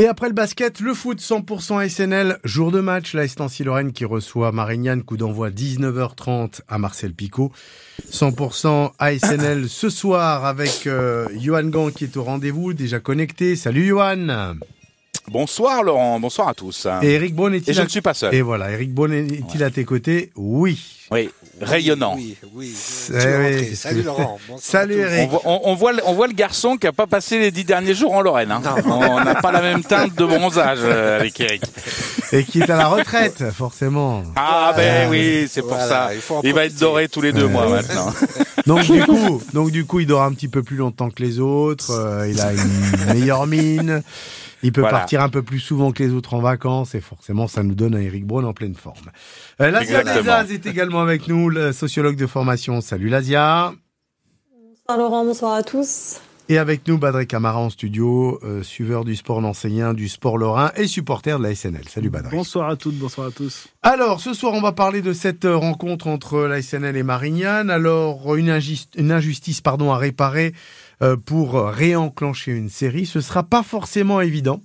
Et après le basket, le foot 100% SNL, jour de match, la Nancy Lorraine qui reçoit Marignane, coup d'envoi 19h30 à Marcel Picot. 100% ASNL ce soir avec euh, Johan Gant qui est au rendez-vous, déjà connecté. Salut Johan Bonsoir Laurent, bonsoir à tous. Et Eric Bonne est-il Et je ne suis pas seul. Et voilà, Eric Bonne est-il à tes côtés? Oui. Oui, rayonnant. Oui, oui. Oui. Salut Laurent. Bonsoir Salut à. Eric. On voit, on- on voit le- on voit le garçon qui a pas passé les dix derniers jours en Lorraine. hein. On n'a pas la même teinte de bronzage euh, avec Eric. Et qui est à la retraite, forcément. Ah ben oui, c'est pour Voilà, ça. il va être doré tous les deux mois maintenant. Donc du coup, donc du coup, il dort un petit peu plus longtemps que les autres. euh, il a une meilleure mine. Il peut Voilà. partir un peu plus souvent que les autres en vacances et forcément, ça nous donne un Eric Braun en pleine forme. Euh, Lazia. Desaz est également avec nous, le sociologue de formation. Salut Lazia. Bonsoir Laurent, bonsoir à tous. Et avec nous, Badré Camara en studio, euh, suiveur du sport nancéen, du sport lorrain et supporter de la SNL. Salut Badré. Bonsoir à toutes, bonsoir à tous. Alors, ce soir, on va parler de cette euh, rencontre entre la SNL et Marignane. Alors, une, injustice, une injustice pardon, à réparer pour réenclencher une série. Ce sera pas forcément évident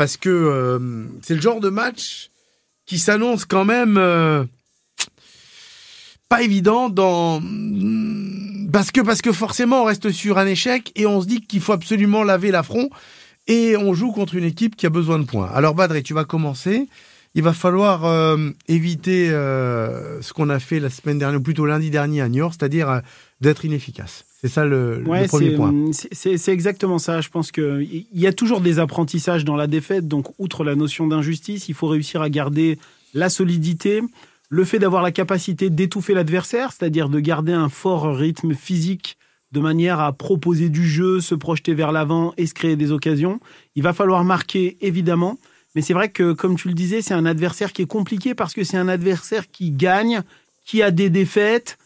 parce que euh, c'est le genre de match qui s'annonce quand même euh, pas évident dans parce que parce que forcément on reste sur un échec et on se dit qu'il faut absolument laver l'affront et on joue contre une équipe qui a besoin de points. Alors Badré, tu vas commencer. Il va falloir euh, éviter euh, ce qu'on a fait la semaine dernière, ou plutôt lundi dernier à Niort, c'est-à-dire euh, d'être inefficace. C'est ça le, premier point. C'est c'est exactement ça. Je pense qu'il y a toujours des apprentissages dans la défaite. Donc, outre la notion d'injustice, il faut réussir à garder la solidité, le fait d'avoir la capacité d'étouffer l'adversaire, c'est-à-dire de garder un fort rythme physique de manière à proposer du jeu, se projeter vers l'avant et se créer des occasions. Il va falloir marquer, évidemment. Mais c'est vrai que, comme tu le disais, c'est un adversaire qui est compliqué parce que c'est un adversaire qui gagne, qui a des défaites.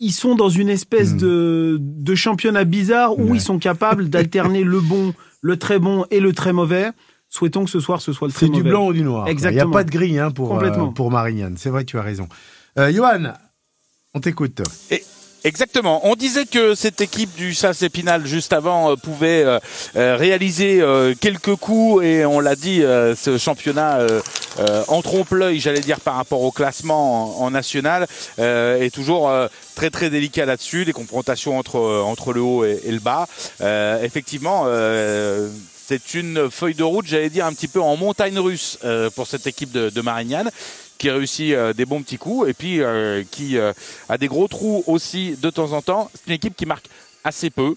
Ils sont dans une espèce Hmm. de, de championnat bizarre où Ouais. ils sont capables d'alterner le bon, le très bon et le très mauvais. Souhaitons que ce soir ce soit le très C'est du blanc ou du noir. quoi. Il n'y a Exactement. pas de gris hein, pour, euh, pour Marignane. C'est vrai, tu as raison. Euh, Johan, on t'écoute. Exactement. On disait que cette équipe du SAS Épinal juste avant euh, pouvait euh, euh, réaliser euh, quelques coups et on l'a dit, euh, ce championnat euh, euh, en trompe-l'œil, j'allais dire par rapport au classement en, en national, euh, est toujours euh, très très délicat là-dessus. Les confrontations entre euh, entre le haut et, le bas. Euh, effectivement. euh, c'est une feuille de route, j'allais dire, un petit peu en montagne russe pour cette équipe de, de Marignane qui réussit des bons petits coups et puis qui a des gros trous aussi de temps en temps. C'est une équipe qui marque assez peu.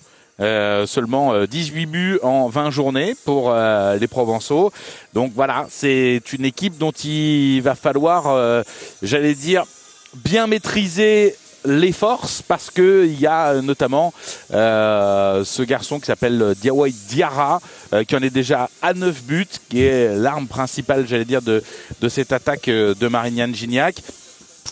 seulement euh, 18 buts en 20 journées pour les Provençaux. Donc voilà, c'est une équipe dont il va falloir, j'allais dire, bien maîtriser les forces parce que il y a euh, notamment euh, ce garçon qui s'appelle Diawai Diarra euh, qui en est déjà à 9 buts qui est l'arme principale j'allais dire de, cette attaque euh, de Marignane Gignac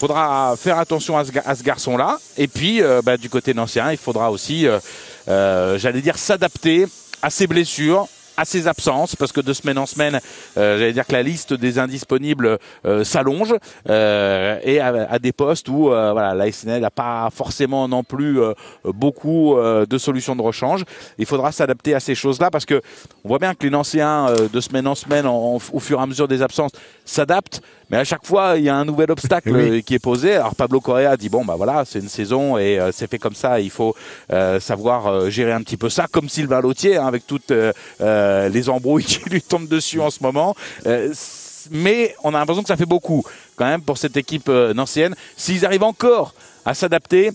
faudra faire attention à ce, garçon-là. Et puis, euh, bah, du côté nancéen, il faudra aussi, euh, euh, j'allais dire, s'adapter à ses blessures à ses absences parce que de semaine en semaine euh, j'allais dire que la liste des indisponibles euh, s'allonge euh, et à, des postes où euh, voilà la SNL n'a pas forcément non plus euh, beaucoup euh, de solutions de rechange. Il faudra s'adapter à ces choses-là parce que on voit bien que les Nancéens de semaine en semaine en- au fur et à mesure des absences s'adaptent mais à chaque fois il y a un nouvel obstacle Oui. qui est posé alors Pablo Correa dit bon bah voilà c'est une saison et euh, c'est fait comme ça il faut euh, savoir euh, gérer un petit peu ça comme Sylvain Lautier hein, avec toutes les embrouilles qui lui tombent dessus en ce moment mais on a l'impression que ça fait beaucoup quand même pour cette équipe nancéenne s'ils arrivent encore à s'adapter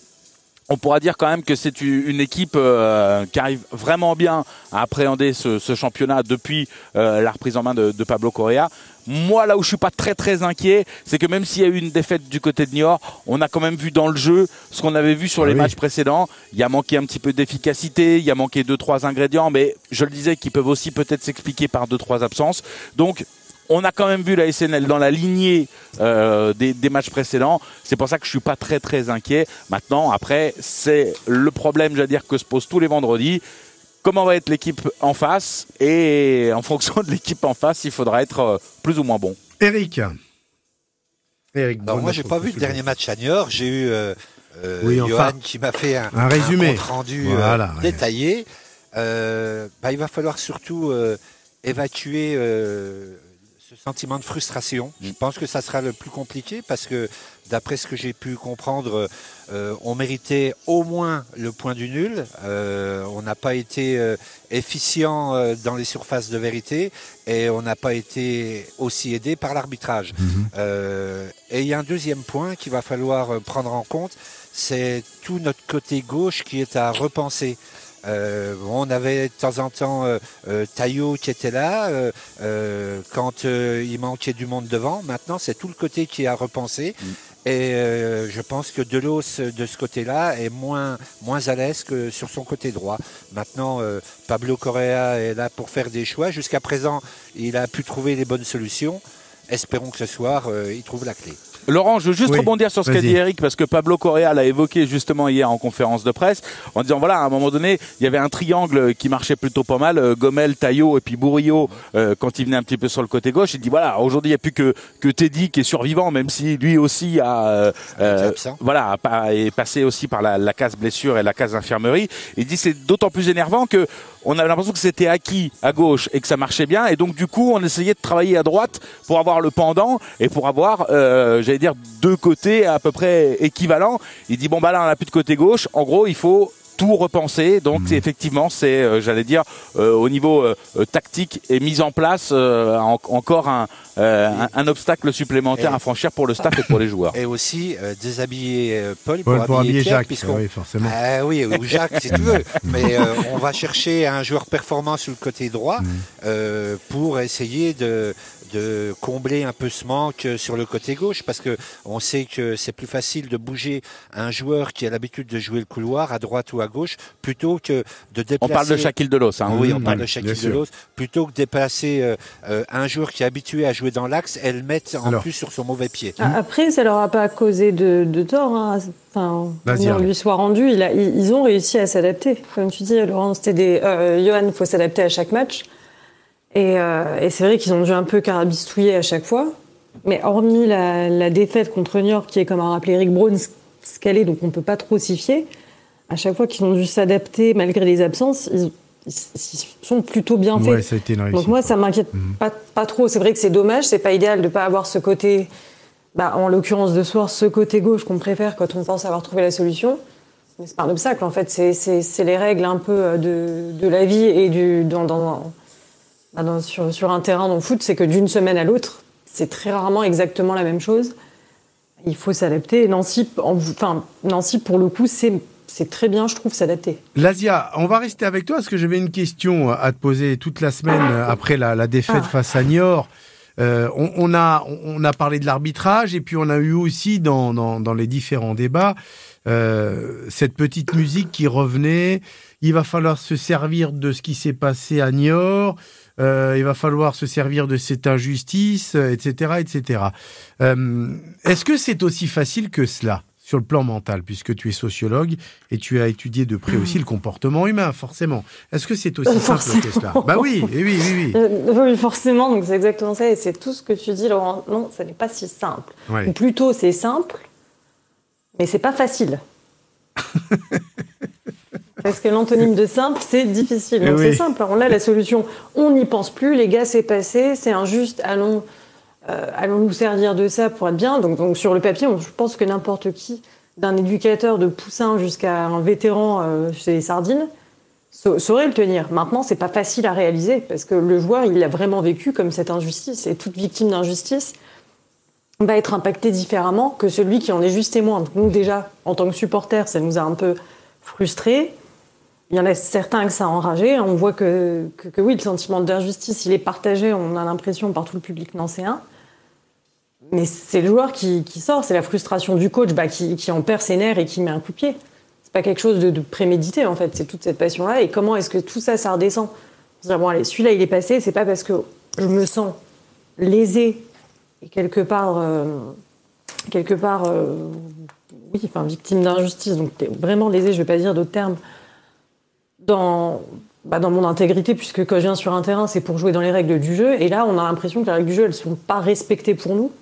on pourra dire quand même que c'est une équipe euh, qui arrive vraiment bien à appréhender ce, ce championnat depuis euh, la reprise en main de, de Pablo Correa. Moi, là où je suis pas très très inquiet, c'est que même s'il y a eu une défaite du côté de Niort, on a quand même vu dans le jeu ce qu'on avait vu sur Ah les oui. matchs précédents. Il y a manqué un petit peu d'efficacité, il y a manqué deux trois ingrédients, mais je le disais, qui peuvent aussi peut-être s'expliquer par deux trois absences. Donc on a quand même vu la SNL dans la lignée euh, des, des matchs précédents. C'est pour ça que je suis pas très très inquiet. Maintenant, après, c'est le problème, j'allais dire, que se pose tous les vendredis. Comment va être l'équipe en face Et en fonction de l'équipe en face, il faudra être euh, plus ou moins bon. Eric. Eric. Alors moi, j'ai pas vu le dernier match à Niort. J'ai eu euh, euh, Oui, Johan enfin, qui m'a fait un, un résumé. compte rendu euh, ouais. détaillé. Euh, bah, il va falloir surtout euh, évacuer euh, sentiment de frustration. Je Mm. pense que ça sera le plus compliqué parce que d'après ce que j'ai pu comprendre, euh, on méritait au moins le point du nul. Euh, on n'a pas été euh, efficient dans les surfaces de vérité et on n'a pas été aussi aidé par l'arbitrage. Euh, et il y a un deuxième point qu'il va falloir prendre en compte, c'est tout notre côté gauche qui est à repenser. Euh, on avait de temps en temps euh, euh, Taillot qui était là euh, quand il manquait du monde devant. Maintenant, c'est tout le côté qui est à repenser. Mm. Et euh, je pense que Delos de ce côté-là est moins moins à l'aise que sur son côté droit. Maintenant, euh, Pablo Correa est là pour faire des choix. Jusqu'à présent, il a pu trouver les bonnes solutions. Espérons que ce soir, euh, il trouve la clé. Laurent, je veux juste Oui, rebondir sur ce qu'a dit Eric parce que Pablo Correa l'a évoqué justement hier en conférence de presse en disant voilà à un moment donné il y avait un triangle qui marchait plutôt pas mal euh, Gomel, Taillot et puis Bourrillo euh, quand il venait un petit peu sur le côté gauche il dit voilà aujourd'hui il n'y a plus que que Teddy qui est survivant même si lui aussi a euh, euh, voilà est passé aussi par la, la case blessure et la case infirmerie. Il dit c'est d'autant plus énervant que on avait l'impression que c'était acquis à gauche et que ça marchait bien. Et donc du coup on essayait de travailler à droite pour avoir le pendant et pour avoir euh, j'allais dire deux côtés à peu près équivalents il dit bon bah là on a plus de côté gauche en gros il faut tout repenser donc c'est effectivement c'est euh, j'allais dire euh, au niveau euh, tactique et mise en place euh, en- encore un, euh, un, un obstacle supplémentaire Et- à franchir pour le staff et pour les joueurs Et aussi euh, déshabiller Paul pour, habiller Pierre, Jacques. puisqu'on- Oui, forcément. Ah oui, ou Jacques si tu veux. Mais euh, on va chercher un joueur performant sur le côté droit Mm. euh, pour essayer de, de combler un peu ce manque sur le côté gauche parce que on sait que c'est plus facile de bouger un joueur qui a l'habitude de jouer le couloir à droite ou à gauche plutôt que de déplacer. on parle de Shaquille Delos hein. Oui, on parle de Shaquille bien sûr. Delos. Plutôt que de déplacer euh, euh, un joueur qui est habitué à jouer dans l'axe et le mettre en Alors. plus sur son mauvais pied. Ah, Après, ça leur a pas causé de, de tort. Hein. Enfin, Arnaud. lui soit rendu. Il a- ils, ont réussi à s'adapter. Comme tu dis, Laurent, c'était des. Euh, Johan, il faut s'adapter à chaque match. Et, euh, et c'est vrai qu'ils ont dû un peu carabistouiller à chaque fois. Mais hormis la, la défaite contre New York, qui est, comme a rappelé Eric Brown, ce- ce qu'elle est, donc on peut pas trop s'y fier. À chaque fois qu'ils ont dû s'adapter, malgré les absences, ils, ils- sont plutôt bien faits. Ouais, ça a été réussite. Donc moi, ça m'inquiète Mhm. pas, pas trop. C'est vrai que c'est dommage, c'est pas idéal de pas avoir ce côté, bah, en l'occurrence de soir, ce côté gauche qu'on préfère quand on pense avoir trouvé la solution. Mais c'est pas un obstacle, en fait. C'est- les règles un peu euh, de, de la vie et du, dans, dans, dans- sur, sur un terrain dans le foot, c'est que d'une semaine à l'autre, c'est très rarement exactement la même chose. Il faut s'adapter. Nancy, en- enfin, Nancy, pour le coup, c'est c'est très bien, je trouve, s'adapter. Lazia, on va rester avec toi parce que j'avais une question à te poser toute la semaine après la, la défaite Ah. face à Niort. Euh, on, on a, on a parlé de l'arbitrage et puis on a eu aussi dans, dans, dans les différents débats euh, cette petite musique qui revenait. Il va falloir se servir de ce qui s'est passé à Niort. Euh, il va falloir se servir de cette injustice, euh, etc., etc. Euh, Est-ce que c'est aussi facile que cela sur le plan mental, puisque tu es sociologue et tu as étudié de près aussi le comportement humain, forcément? Est-ce que c'est aussi Euh, simple que cela? Bah oui, eh oui, oui, oui. Euh, oui, forcément, donc c'est exactement ça. Et c'est tout ce que tu dis, Laurent. Non, ça n'est pas si simple. Ouais. Ou plutôt, c'est simple, mais c'est pas facile. Parce que l'antonyme de simple, c'est difficile. Eh Donc oui. c'est simple. On a la solution. On n'y pense plus. Les gars, c'est passé. C'est injuste. Allons, euh, allons nous servir de ça pour être bien. Donc, donc sur le papier, on- je pense que n'importe qui, d'un éducateur de poussin jusqu'à un vétéran euh, chez les sardines, sa- saurait le tenir. Maintenant, c'est pas facile à réaliser parce que le joueur, il l'a vraiment vécu comme cette injustice. Et toute victime d'injustice va être impactée différemment que celui qui en est juste témoin. Donc, nous, déjà, en tant que supporters, ça nous a un peu frustrés. Il y en a certains que ça a enragé. On voit que, que, oui, le sentiment d'injustice, il est partagé, on a l'impression, par tout le public nancéen. Mais c'est le joueur qui, sort, c'est la frustration du coach bah, qui, en perd ses nerfs et qui met un coup de pied. C'est pas quelque chose de, prémédité, en fait. C'est toute cette passion-là. Et comment est-ce que tout ça, ça redescend? Dire, bon, allez, celui-là, il est passé, c'est pas parce que je me sens lésé et quelque part, euh, quelque part, euh, oui, enfin, victime d'injustice. Donc, vraiment lésé, je vais pas dire d'autres termes, dans, bah, dans mon intégrité, puisque quand je viens sur un terrain, c'est pour jouer dans les règles du jeu. Et là, on a l'impression que les règles du jeu, elles sont pas respectées pour nous.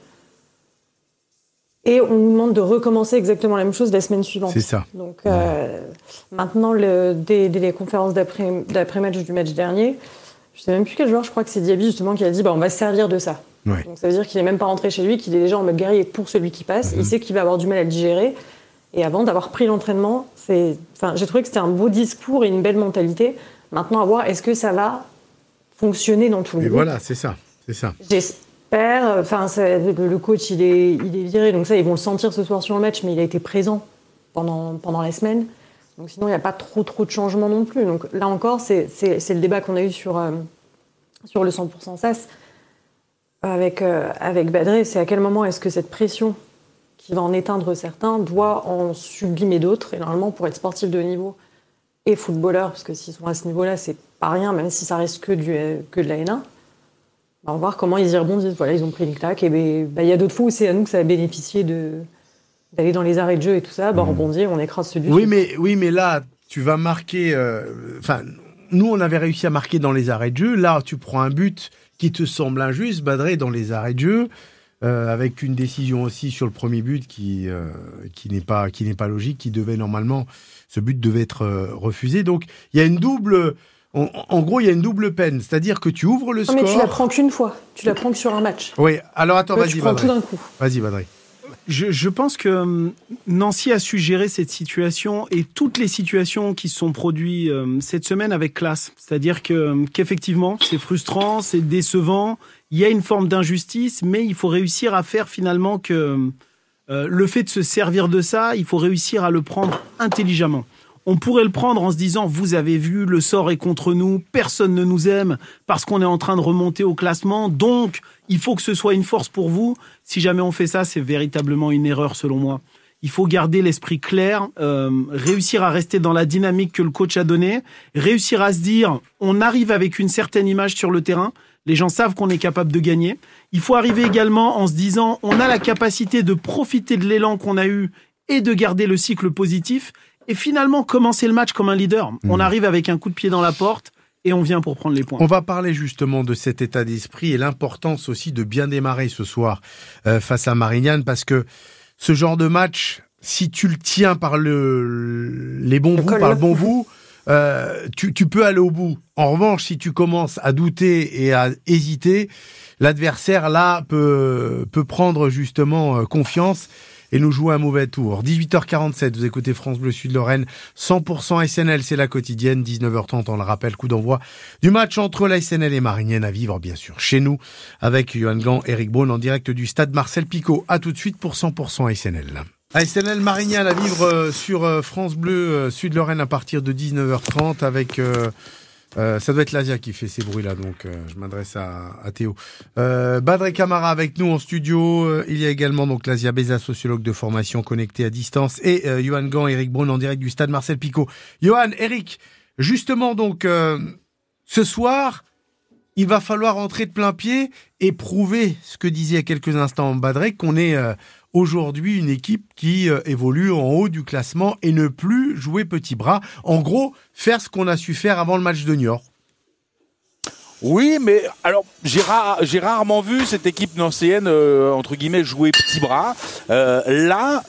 Et on nous demande de recommencer exactement la même chose la semaine suivante. C'est ça. Donc euh, maintenant, le, dès, dès les conférences d'après- d'après-match du match dernier, je sais même plus quel joueur, je crois que c'est Diaby justement qui a dit bah, on va se servir de ça. Donc ça veut dire qu'il n'est même pas rentré chez lui, qu'il est déjà en mode guerrier pour celui qui passe. Il mhm. sait qu'il va avoir du mal à le digérer. Et avant d'avoir pris l'entraînement, c'est, enfin, j'ai trouvé que c'était un beau discours et une belle mentalité. Maintenant, à voir, est-ce que ça va fonctionner dans tout le monde voilà, c'est ça, c'est ça. J'espère. Enfin, le coach, il est, il est viré, donc ça, ils vont le sentir ce soir sur le match, mais il a été présent pendant, pendant la semaine. Donc sinon, il n'y a pas trop, trop de changements non plus. Donc là encore, c'est, le débat qu'on a eu sur, euh, sur le 100% SAS avec, euh, avec Badré, c'est à quel moment est-ce que cette pression qui va en éteindre certains doit en sublimer d'autres. Et normalement, pour être sportif de haut niveau et footballeur, parce que s'ils sont à ce niveau-là, c'est pas rien, même si ça reste que, du, que de la N1, bah, on va voir comment ils y rebondissent. Voilà, ils ont pris une claque. Et ben, bah, il y a d'autres fois où c'est à nous que ça a bénéficié de, d'aller dans les arrêts de jeu et tout ça. Bah, mmh. rebondir, on écrase celui oui, mais Oui, mais là, tu vas marquer. Euh, enfin, nous, on avait réussi à marquer dans les arrêts de jeu. Là, tu prends un but qui te semble injuste, Badré, dans les arrêts de jeu, euh, avec une décision aussi sur le premier but qui, euh, qui n'est pas, qui n'est pas logique, qui devait normalement, ce but devait être euh, refusé. Donc, il y a une double, en, gros, il y a une double peine, c'est-à-dire que tu ouvres le score. Mais tu la prends qu'une fois, tu la prends que sur un match. Oui, alors attends, vas-y, vas-y. tout d'un coup. Vas-y, Badré. Je, pense que hum, Nancy a su gérer cette situation et toutes les situations qui se sont produites hum, cette semaine avec classe. C'est-à-dire que hum, qu'effectivement, c'est frustrant, c'est décevant, il y a une forme d'injustice, mais il faut réussir à faire finalement que euh, le fait de se servir de ça, il faut réussir à le prendre intelligemment. On pourrait le prendre en se disant, vous avez vu, le sort est contre nous, personne ne nous aime parce qu'on est en train de remonter au classement, donc il faut que ce soit une force pour vous. Si jamais on fait ça, c'est véritablement une erreur selon moi. Il faut garder l'esprit clair, euh, réussir à rester dans la dynamique que le coach a donnée, réussir à se dire, on arrive avec une certaine image sur le terrain, les gens savent qu'on est capable de gagner. Il faut arriver également en se disant, on a la capacité de profiter de l'élan qu'on a eu et de garder le cycle positif et finalement commencer le match comme un leader. On mmh. arrive avec un coup de pied dans la porte et on vient pour prendre les points. On va parler justement de cet état d'esprit et l'importance aussi de bien démarrer ce soir euh, face à Marignane parce que ce genre de match, si tu le tiens par le, les bons bouts, par le bon bout, euh, tu, tu peux aller au bout. En revanche, si tu commences à douter et à hésiter, l'adversaire là peut, peut prendre justement euh, confiance et nous jouer un mauvais tour. 18h47, vous écoutez France Bleu Sud Lorraine, 100% SNL, c'est la quotidienne, 19h30, on le rappelle, coup d'envoi du match entre la SNL et Marignane à vivre, bien sûr, chez nous, avec Johan Gant, Eric Braun en direct du stade Marcel Picot. À tout de suite pour 100% SNL. SNL Marignane à vivre euh, sur euh, France Bleu euh, Sud-Lorraine à partir de 19h30 avec euh, ça doit être l'Asia qui fait ces bruits-là, donc euh, je m'adresse à, à, Théo. Euh, Badré Camara avec nous en studio. Euh, il y a également donc l'Asia Beza, sociologue de formation connecté à distance, et euh, Johan Gant, Eric Braun en direct du stade Marcel Picot. Johan, Eric, justement donc ce soir, il va falloir entrer de plein pied et prouver ce que disait il y a quelques instants Badré, qu'on est aujourd'hui une équipe qui euh, évolue en haut du classement et ne plus jouer petit bras. En gros, faire ce qu'on a su faire avant le match de Niort. Oui, mais alors j'ai rarement vu cette équipe nancéenne euh, entre guillemets jouer petit bras. Euh, là,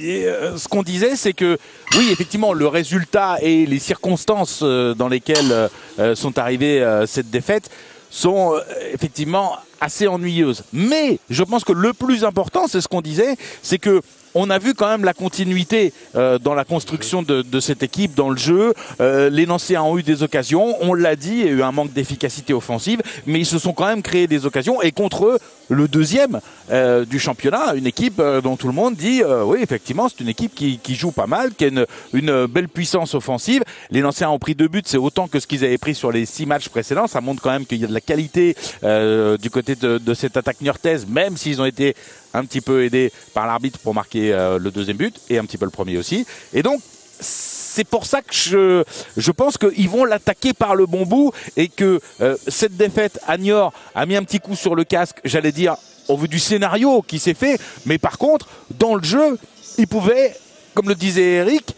ce qu'on disait, c'est que oui, effectivement, le résultat et les circonstances dans lesquelles sont arrivées cette défaite sont effectivement assez ennuyeuse. Mais je pense que le plus important, c'est ce qu'on disait, c'est que on a vu quand même la continuité euh, dans la construction de, cette équipe, dans le jeu. Euh, les Nancéens ont eu des occasions, on l'a dit, il y a eu un manque d'efficacité offensive, mais ils se sont quand même créés des occasions. Et contre eux, le deuxième euh, du championnat, une équipe dont tout le monde dit, oui, effectivement, c'est une équipe qui, joue pas mal, qui a une, une belle puissance offensive. Les Nancéens ont pris deux buts, c'est autant que ce qu'ils avaient pris sur les six matchs précédents. Ça montre quand même qu'il y a de la qualité du côté de, de cette attaque niortaise, même s'ils ont été un petit peu aidé par l'arbitre pour marquer euh, le deuxième but et un petit peu le premier aussi. Et donc c'est pour ça que je, je pense qu'ils vont l'attaquer par le bon bout et que euh, cette défaite à Niort a mis un petit coup sur le casque, j'allais dire, au vu du scénario qui s'est fait. Mais par contre, dans le jeu, ils pouvaient, comme le disait Eric,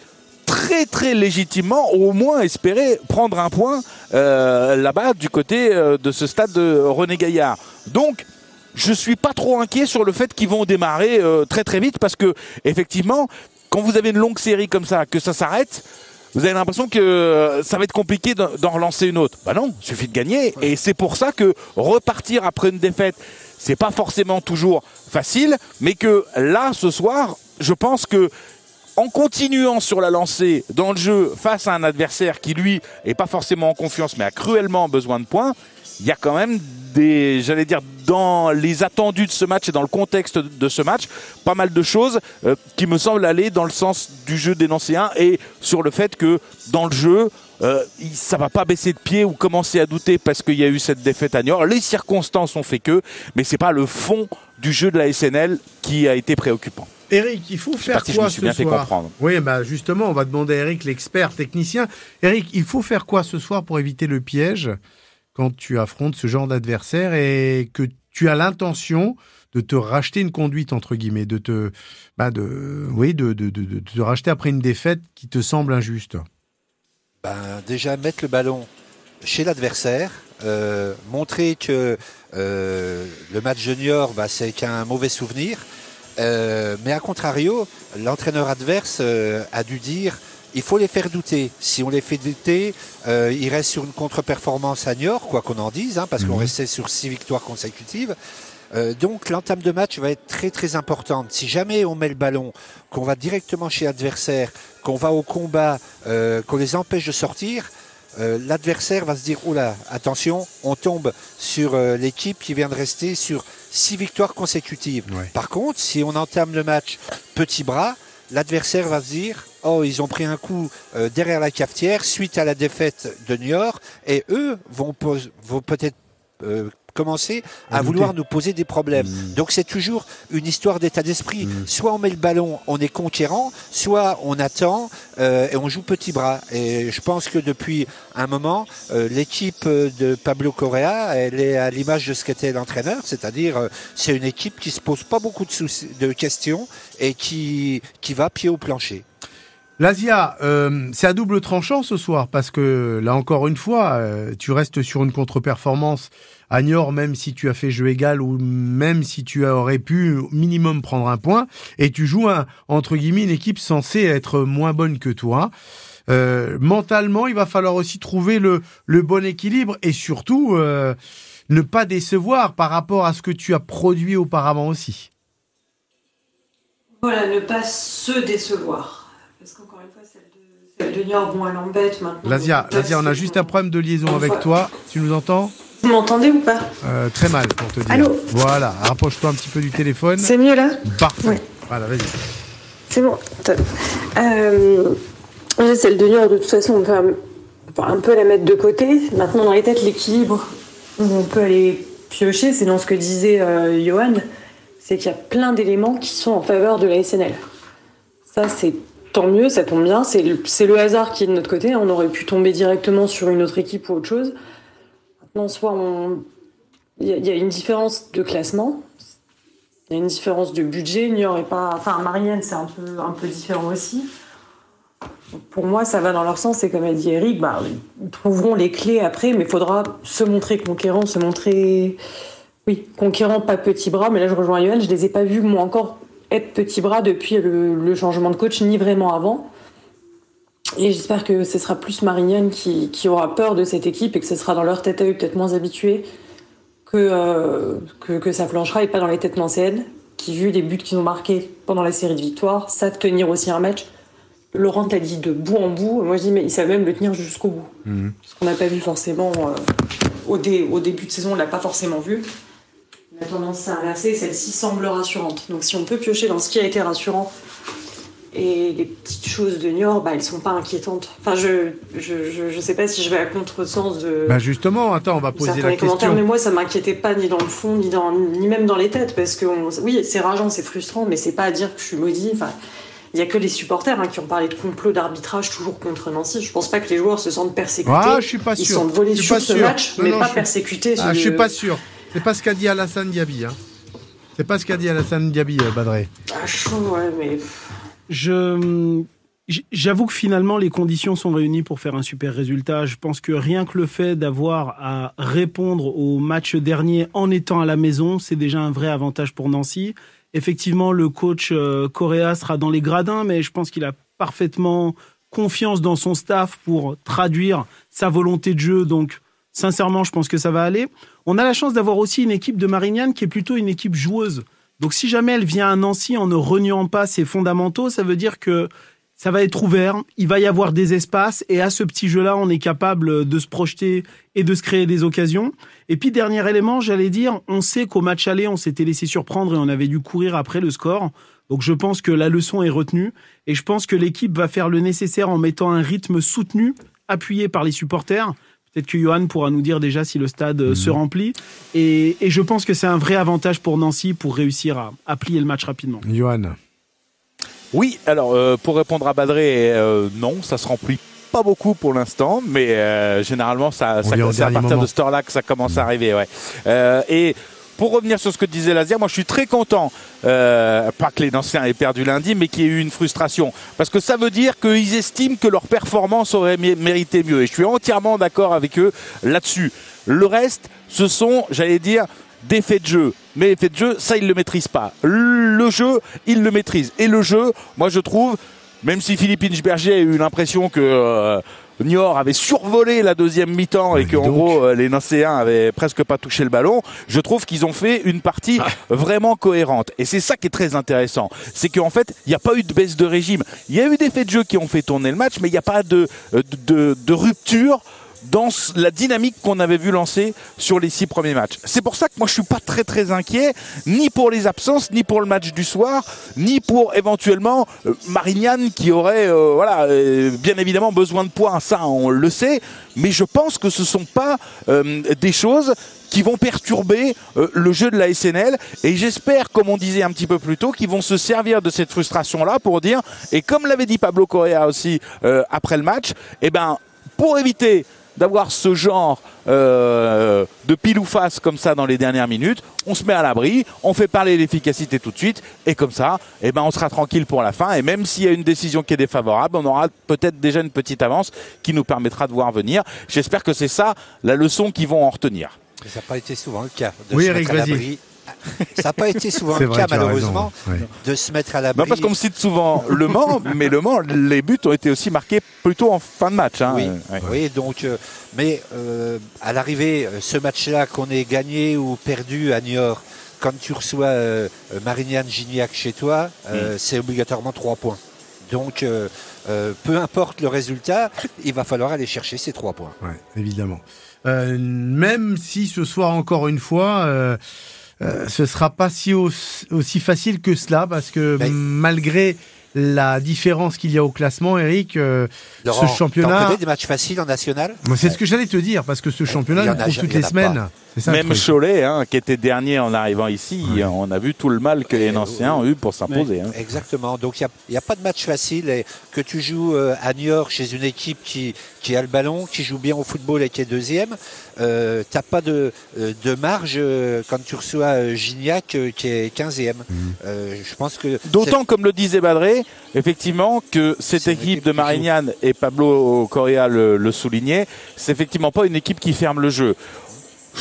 très très légitimement au moins espérer prendre un point euh, là-bas du côté de ce stade de René Gaillard. Donc, je suis pas trop inquiet sur le fait qu'ils vont démarrer euh, très très vite parce que effectivement, quand vous avez une longue série comme ça, que ça s'arrête, vous avez l'impression que euh, ça va être compliqué d'en relancer une autre. Bah non, il suffit de gagner. Et c'est pour ça que repartir après une défaite, c'est pas forcément toujours facile, mais que là, ce soir, je pense que en continuant sur la lancée dans le jeu face à un adversaire qui lui est pas forcément en confiance mais a cruellement besoin de points, il y a quand même des, j'allais dire, dans les attendus de ce match et dans le contexte de ce match, pas mal de choses euh, qui me semblent aller dans le sens du jeu des Nancéens et sur le fait que dans le jeu, euh, ça va pas baisser de pied ou commencer à douter parce qu'il y a eu cette défaite à Niort. Les circonstances ont fait que, mais c'est pas le fond du jeu de la SNL qui a été préoccupant. Eric, il faut faire quoi ce soir Oui, bah justement, on va demander à Eric, l'expert technicien. Eric, il faut faire quoi ce soir pour éviter le piège? Quand tu affrontes ce genre d'adversaire et que tu as l'intention de te racheter une conduite entre guillemets, de te, bah de, oui, de, de, de, te racheter après une défaite qui te semble injuste. Ben, déjà mettre le ballon chez l'adversaire, euh, montrer que euh, le match junior, bah, c'est qu'un mauvais souvenir. Euh, mais à contrario, l'entraîneur adverse a dû dire il faut les faire douter. Si on les fait douter, euh, il reste sur une contre-performance à Niort, quoi qu'on en dise, hein, parce qu'on restait sur six victoires consécutives. Euh, donc l'entame de match va être très très importante. Si jamais on met le ballon, qu'on va directement chez l'adversaire, qu'on va au combat, euh, qu'on les empêche de sortir, euh, l'adversaire va se dire oula, attention, on tombe sur euh, l'équipe qui vient de rester sur six victoires consécutives. Par contre, si on entame le match petit bras, l'adversaire va se dire oh ils ont pris un coup euh, derrière la cafetière suite à la défaite de Niort et eux vont, vont peut-être commencer à, vouloir nous poser des problèmes. Hmm. Donc c'est toujours une histoire d'état d'esprit. Hmm. Soit on met le ballon, on est conquérant, soit on attend euh, et on joue petit bras. Et je pense que depuis un moment, euh, l'équipe de Pablo Correa, elle est à l'image de ce qu'était l'entraîneur, c'est-à-dire euh, c'est une équipe qui se pose pas beaucoup de, soucis, de questions et qui, qui va pied au plancher. L'Asia, euh, c'est à double tranchant ce soir parce que là encore une fois, euh, tu restes sur une contre-performance à Niort, même si tu as fait jeu égal ou même si tu aurais pu minimum prendre un point, et tu joues un, entre guillemets une équipe censée être moins bonne que toi. Euh, mentalement, il va falloir aussi trouver le, le bon équilibre et surtout ne pas décevoir par rapport à ce que tu as produit auparavant aussi. Voilà, ne pas se décevoir. De bon, elle embête maintenant. Lazia, Lazia, on a juste un problème de liaison avec toi. Tu nous entends Vous m'entendez ou pas euh, Très mal, pour te dire. Allô Voilà, rapproche-toi un petit peu du téléphone. C'est mieux là Parfait. Voilà, vas-y. C'est bon. Euh, celle de Niort, de toute façon, on peut un peu la mettre de côté. Maintenant, dans les têtes, l'équilibre, on peut aller piocher, c'est dans ce que disait euh, Johan, c'est qu'il y a plein d'éléments qui sont en faveur de la SNL. Ça, c'est tant mieux, ça tombe bien. C'est le, hasard qui est de notre côté. On aurait pu tomber directement sur une autre équipe ou autre chose. Maintenant, soit il y, a une différence de classement, il y a une différence de budget. Niort et pas, enfin Marianne, c'est un peu un peu différent aussi. pour moi, ça va dans leur sens. Et comme a dit Eric, bah, ils trouveront les clés après, mais il faudra se montrer conquérant, se montrer, oui, conquérant, pas petit bras. Mais là, je rejoins Yoann, je les ai pas vus moi encore être petit bras depuis le, changement de coach, ni vraiment avant. Et j'espère que ce sera plus Marignane qui, aura peur de cette équipe et que ce sera dans leur tête à eux peut-être moins habitués euh, que, que, ça flanchera et pas dans les têtes nancéennes qui, vu les buts qu'ils ont marqués pendant la série de victoires, savent tenir aussi un match. Laurent t'a dit de bout en bout. Moi, je dis, mais ils savent même le tenir jusqu'au bout. Mhm. Ce qu'on n'a pas vu forcément euh, au, au, début de saison, on l'a pas forcément vu. La tendance à inverser, celle-ci semble rassurante. Donc si on peut piocher dans ce qui a été rassurant, et les petites choses de Niort, bah, elles sont pas inquiétantes. Enfin, je, je, je, sais pas si je vais à contresens de. Bah justement, attends, on va poser la question. Mais moi, ça m'inquiétait pas ni dans le fond, ni, dans, ni même dans les têtes, parce que oui, c'est rageant, c'est frustrant, mais c'est pas à dire que je suis maudit. Enfin, il y a que les supporters hein, qui ont parlé de complot d'arbitrage toujours contre Nancy. Je pense pas que les joueurs se sentent persécutés. Ah, je suis pas sûr. Ils sont volés sur ce match, mais pas persécutés. Ah, je suis pas sûr. C'est pas ce qu'a dit Alassane Diaby. Hein. C'est pas ce qu'a dit Alassane Diaby, euh, Badré. Ah, chaud, ouais, mais. Je. J'avoue que finalement, les conditions sont réunies pour faire un super résultat. Je pense que rien que le fait d'avoir à répondre au match dernier en étant à la maison, c'est déjà un vrai avantage pour Nancy. Effectivement, le coach euh, Correa sera dans les gradins, mais je pense qu'il a parfaitement confiance dans son staff pour traduire sa volonté de jeu. Donc, sincèrement, je pense que ça va aller. On a la chance d'avoir aussi une équipe de Marignane qui est plutôt une équipe joueuse. Donc, si jamais elle vient à Nancy en ne reniant pas ses fondamentaux, ça veut dire que ça va être ouvert, il va y avoir des espaces et à ce petit jeu-là, on est capable de se projeter et de se créer des occasions. Et puis dernier élément, j'allais dire, on sait qu'au match aller, on s'était laissé surprendre et on avait dû courir après le score. Donc je pense que la leçon est retenue et je pense que l'équipe va faire le nécessaire en mettant un rythme soutenu, appuyé par les supporters. Peut-être que Johan pourra nous dire déjà si le stade euh, se remplit. Et, et je pense que c'est un vrai avantage pour Nancy pour réussir à, à plier le match rapidement. Johan. Oui, alors euh, pour répondre à Badré, euh, non, ça se remplit pas beaucoup pour l'instant, mais euh, généralement ça, ça à partir moment. de ce heure-là que ça commence à arriver. Ouais. Euh, et pour revenir sur ce que disait Lazia, moi je suis très content, euh, pas que les Nanciens aient perdu lundi, mais qu'il y ait eu une frustration. Parce que ça veut dire qu'ils estiment que leur performance aurait mé- mérité mieux. Et je suis entièrement d'accord avec eux là-dessus. Le reste, ce sont, j'allais dire, des faits de jeu. Mais les faits de jeu, ça, ils le maîtrisent pas. Le jeu, ils le maîtrisent. Et le jeu, moi je trouve, même si Philippe Inchberger a eu l'impression que euh, Niort avait survolé la deuxième mi-temps et dis donc. gros les Nancéens avaient presque pas touché le ballon, je trouve qu'ils ont fait une partie vraiment cohérente. Et c'est ça qui est très intéressant. C'est qu'en fait, il n'y a pas eu de baisse de régime. Il y a eu des faits de jeu qui ont fait tourner le match, mais il n'y a pas de, de, de rupture dans la dynamique qu'on avait vu lancer sur les six premiers matchs. C'est pour ça que moi je suis pas très très inquiet, ni pour les absences, ni pour le match du soir, ni pour éventuellement euh, Marignane qui aurait euh, voilà euh, bien évidemment besoin de points, ça on le sait, mais je pense que ce sont pas euh, des choses qui vont perturber euh, le jeu de la SNL et j'espère comme on disait un petit peu plus tôt qu'ils vont se servir de cette frustration là pour dire et comme l'avait dit Pablo Correa aussi euh, après le match, eh ben pour éviter d'avoir ce genre euh, de pile ou face comme ça dans les dernières minutes. On se met à l'abri, on fait parler l'efficacité tout de suite, et comme ça, eh ben, on sera tranquille pour la fin. Et même s'il y a une décision qui est défavorable, on aura peut-être déjà une petite avance qui nous permettra de voir venir. J'espère que c'est ça la leçon qu'ils vont en retenir. Mais ça n'a pas été souvent le cas. De Oui, se Eric, mettre à vas-y. Ça n'a pas été souvent le vrai, cas, malheureusement, raison, ouais. de se mettre à l'abri. Non, parce qu'on me cite souvent Le Mans, mais Le Mans, les buts ont été aussi marqués plutôt en fin de match. hein. Oui, Euh, ouais. oui, donc, euh, mais euh, à l'arrivée, ce match-là, qu'on ait gagné ou perdu à Niort, quand tu reçois euh, Marignane Gignac chez toi, euh, Mm. c'est obligatoirement trois points. Donc, euh, euh, peu importe le résultat, il va falloir aller chercher ces trois points. Ouais, évidemment. Euh, même si ce soir, encore une fois, euh, ce sera pas si aussi, aussi facile que cela, parce que malgré la différence qu'il y a au classement, Eric, euh, Laurent, ce championnat, des matchs faciles en national? Moi, c'est ce que j'allais te dire, parce que ce championnat prouve ja- toutes les semaines. Ça Même truc. Cholet, hein, qui était dernier en arrivant ici, on a vu tout le mal que les Nanciens ont eu pour s'imposer. hein. Exactement. Donc il n'y a, pas de match facile. Et que tu joues euh, à Niort chez une équipe qui, qui a le ballon, qui joue bien au football et qui est deuxième, euh, t'as pas de, euh, de marge euh, quand tu reçois euh, Gignac euh, qui est 15e. Mhm. Euh, je pense que D'autant, comme le disait Badré, effectivement, que cette équipe de. Marignane et Pablo Correa le, le soulignait, c'est effectivement pas une équipe qui ferme le jeu.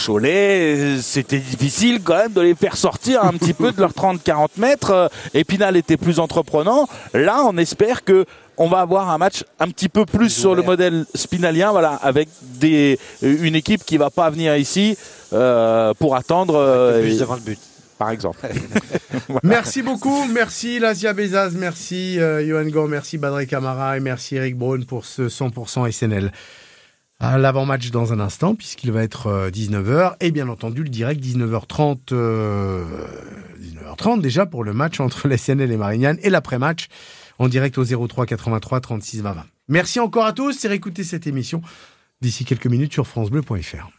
Cholet, euh, c'était difficile quand même de les faire sortir un petit peu de leurs 30-40 mètres. Euh, Épinal était plus entreprenant. Là, on espère que on va avoir un match un petit peu plus sur le modèle spinalien, voilà, avec des, une équipe qui va pas venir ici euh, pour attendre, euh, plus devant le but. par exemple. Merci beaucoup, merci Lazia Bezaz, merci euh, Johan Gore, merci Badré Camara et merci Eric Braun pour ce 100% SNL. L'avant-match dans un instant, puisqu'il va être euh, 19h, et bien entendu le direct 19h30, euh, 19h30 déjà pour le match entre les SNL et Marignane, et l'après-match en direct au 03 83 36 20 20. Merci encore à tous et réécoutez cette émission d'ici quelques minutes sur francebleu.fr.